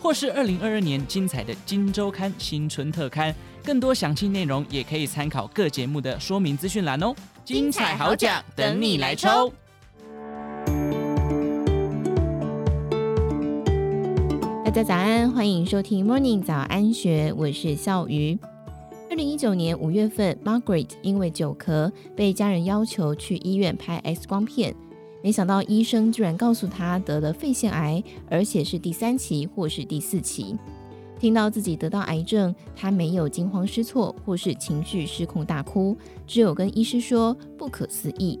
或是二零二二年精彩的《金周刊》新春特刊。更多详细内容也可以参考各节目的说明资讯栏哦。精彩好奖等你来抽！大家早安，欢迎收听 Morning 早安学，我是笑鱼。二零一九年五月份，Margaret 因为久咳，被家人要求去医院拍 X 光片，没想到医生居然告诉她得了肺腺癌，而且是第三期或是第四期。听到自己得到癌症，他没有惊慌失措或是情绪失控大哭，只有跟医师说不可思议。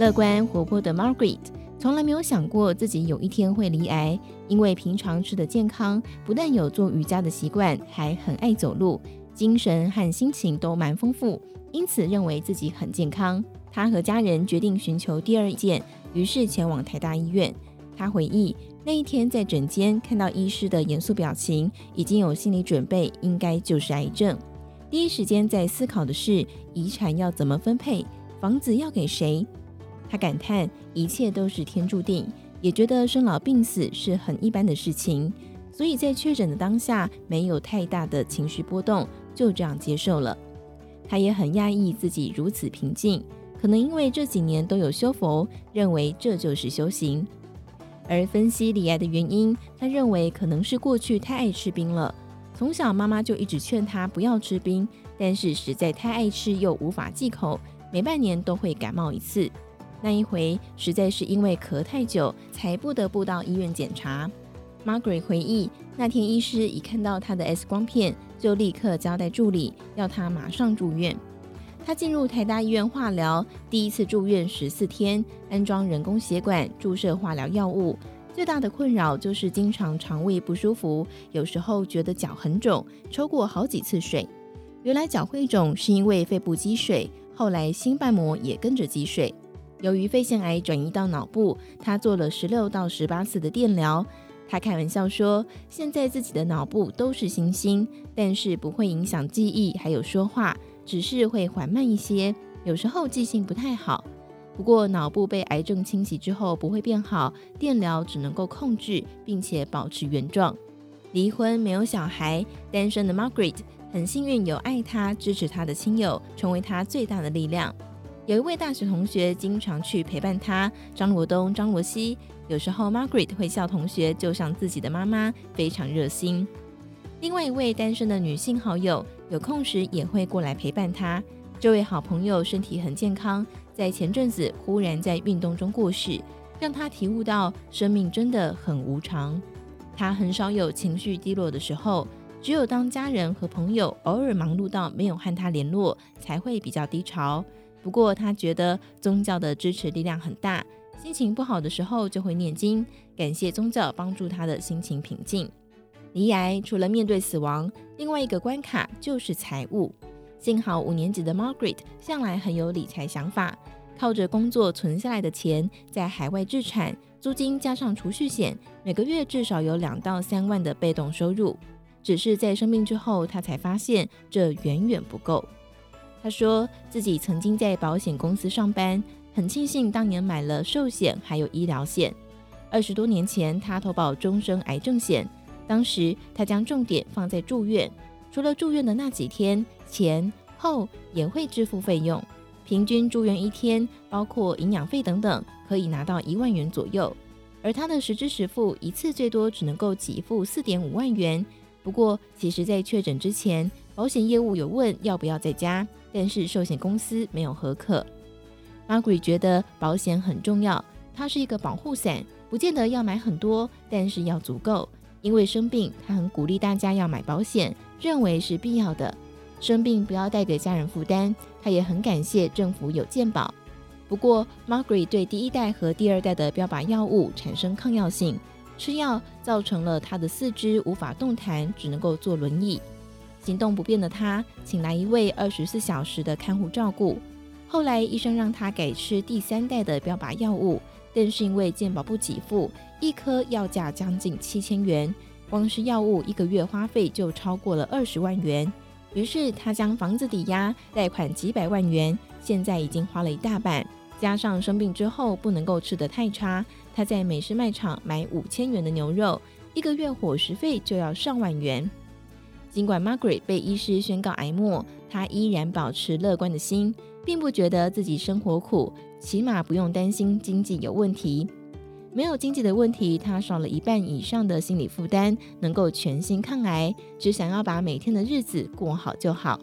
乐观活泼的 Margaret 从来没有想过自己有一天会罹癌，因为平常吃得健康，不但有做瑜伽的习惯，还很爱走路，精神和心情都蛮丰富，因此认为自己很健康。他和家人决定寻求第二意见，于是前往台大医院。他回忆那一天在诊间看到医师的严肃表情，已经有心理准备，应该就是癌症。第一时间在思考的是遗产要怎么分配，房子要给谁。他感叹一切都是天注定，也觉得生老病死是很一般的事情，所以在确诊的当下没有太大的情绪波动，就这样接受了。他也很讶异自己如此平静，可能因为这几年都有修佛，认为这就是修行。而分析李癌的原因，他认为可能是过去太爱吃冰了。从小妈妈就一直劝他不要吃冰，但是实在太爱吃又无法忌口，每半年都会感冒一次。那一回实在是因为咳太久，才不得不到医院检查。Margaret 回忆，那天医师一看到他的 X 光片，就立刻交代助理要他马上住院。他进入台大医院化疗，第一次住院十四天，安装人工血管，注射化疗药物。最大的困扰就是经常肠胃不舒服，有时候觉得脚很肿，抽过好几次水。原来脚会肿是因为肺部积水，后来心瓣膜也跟着积水。由于肺腺癌转移到脑部，他做了十六到十八次的电疗。他开玩笑说，现在自己的脑部都是星星，但是不会影响记忆，还有说话。只是会缓慢一些，有时候记性不太好。不过脑部被癌症侵袭之后不会变好，电疗只能够控制，并且保持原状。离婚没有小孩，单身的 Margaret 很幸运有爱她、支持她的亲友，成为她最大的力量。有一位大学同学经常去陪伴她，张罗东、张罗西。有时候 Margaret 会笑同学就像自己的妈妈，非常热心。另外一位单身的女性好友，有空时也会过来陪伴她。这位好朋友身体很健康，在前阵子忽然在运动中过世，让她体悟到生命真的很无常。她很少有情绪低落的时候，只有当家人和朋友偶尔忙碌到没有和她联络，才会比较低潮。不过他觉得宗教的支持力量很大，心情不好的时候就会念经，感谢宗教帮助他的心情平静。离癌除了面对死亡，另外一个关卡就是财务。幸好五年级的 Margaret 向来很有理财想法，靠着工作存下来的钱，在海外置产、租金加上储蓄险，每个月至少有两到三万的被动收入。只是在生病之后，他才发现这远远不够。他说自己曾经在保险公司上班，很庆幸当年买了寿险还有医疗险。二十多年前，他投保终身癌症险。当时他将重点放在住院，除了住院的那几天，前后也会支付费用。平均住院一天，包括营养费等等，可以拿到一万元左右。而他的实支实付一次最多只能够给付四点五万元。不过，其实在确诊之前，保险业务有问要不要再加，但是寿险公司没有核可。Margaret 觉得保险很重要，它是一个保护伞，不见得要买很多，但是要足够。因为生病，他很鼓励大家要买保险，认为是必要的。生病不要带给家人负担，他也很感谢政府有健保。不过，Margaret 对第一代和第二代的标靶药物产生抗药性，吃药造成了他的四肢无法动弹，只能够坐轮椅。行动不便的他，请来一位二十四小时的看护照顾。后来医生让他改吃第三代的标靶药物，但是因为健保不给付，一颗药价将近七千元，光是药物一个月花费就超过了二十万元。于是他将房子抵押，贷款几百万元，现在已经花了一大半，加上生病之后不能够吃得太差，他在美食卖场买五千元的牛肉，一个月伙食费就要上万元。尽管 Margaret 被医师宣告癌末，她依然保持乐观的心，并不觉得自己生活苦，起码不用担心经济有问题。没有经济的问题，她少了一半以上的心理负担，能够全心抗癌，只想要把每天的日子过好就好。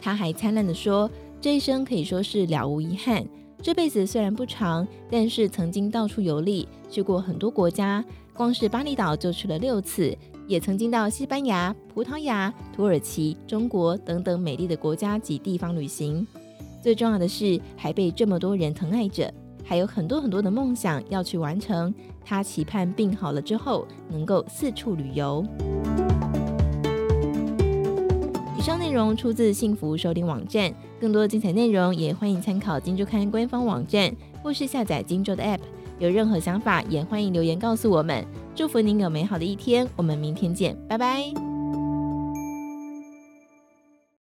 她还灿烂地说：“这一生可以说是了无遗憾。这辈子虽然不长，但是曾经到处游历，去过很多国家，光是巴厘岛就去了六次。”也曾经到西班牙、葡萄牙、土耳其、中国等等美丽的国家及地方旅行。最重要的是，还被这么多人疼爱着，还有很多很多的梦想要去完成。他期盼病好了之后，能够四处旅游。以上内容出自幸福收听网站，更多精彩内容也欢迎参考《金周刊》官方网站，或是下载《金周》的 App。有任何想法，也欢迎留言告诉我们。祝福您有美好的一天，我们明天见，拜拜。